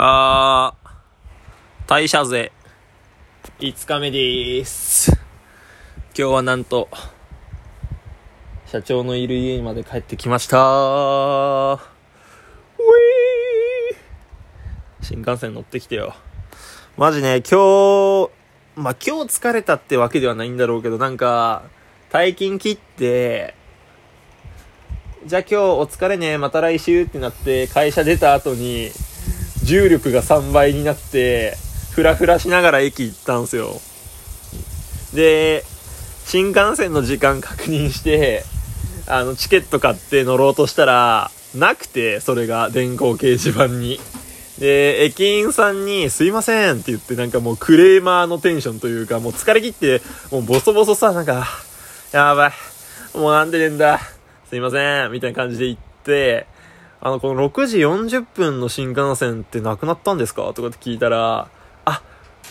あー、退社税、5日目でーす。今日はなんと、社長のいる家まで帰ってきましたー。ウィー新幹線乗ってきてよ。マジね、今日、まあ、今日疲れたってわけではないんだろうけど、なんか、退勤切って、じゃあ今日お疲れね、また来週ってなって、会社出た後に、重力が3倍になって、ふらふらしながら駅行ったんすよ。で、新幹線の時間確認して、あの、チケット買って乗ろうとしたら、なくて、それが電光掲示板に。で、駅員さんに、すいませんって言って、なんかもうクレーマーのテンションというか、もう疲れ切って、もうボソボソさ、なんか、やばい。もうなんでねんだ。すいません。みたいな感じで言って、あの、この6時40分の新幹線ってなくなったんですか？とかって聞いたら、あ、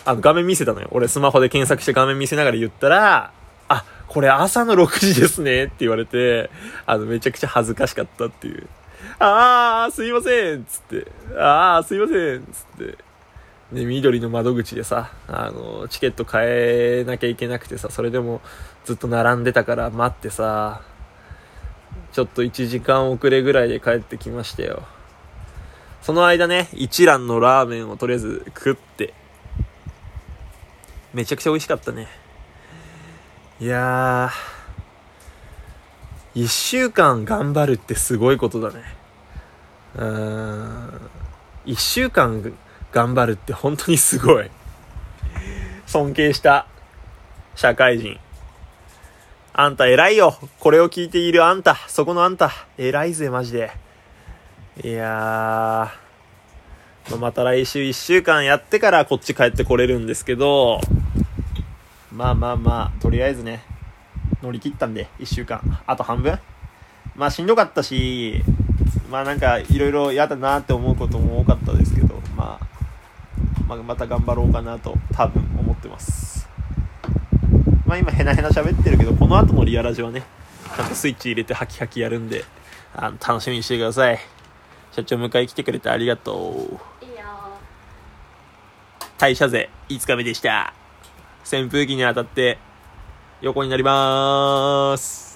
あの、画面見せたのよ。俺スマホで検索して画面見せながら言ったら、あ、これ朝の6時ですねって言われて、あの、めちゃくちゃ恥ずかしかったっていう。あー、すいませんつって。あー、すいませんつって。で、緑の窓口でさ、あの、チケット買えなきゃいけなくてさ、それでもずっと並んでたから待ってさ、ちょっと1時間遅れぐらいで帰ってきましたよ。その間ね、一蘭のラーメンをとりあえず食って、めちゃくちゃ美味しかったね。いやー、一週間頑張るってすごいことだね。うーん、一週間頑張るって本当にすごい。尊敬した社会人。あんた偉いよ。これを聞いているあんた。そこのあんた。偉いぜ、マジで。いやー。また来週1週間やってからこっち帰ってこれるんですけど、まあまあまあ、とりあえずね、乗り切ったんで、1週間。あと半分まあしんどかったし、まあなんかいろいろ嫌だなって思うことも多かったですけど、まあ、まあ、また頑張ろうかなと多分思ってます。まあ今ヘナヘナ喋ってるけど、この後のリアラジはね、ちゃんとスイッチ入れてハキハキやるんで、あの、楽しみにしてください。社長迎え来てくれてありがとう。いいよ退社税5日目でした。扇風機に当たって横になりまーす。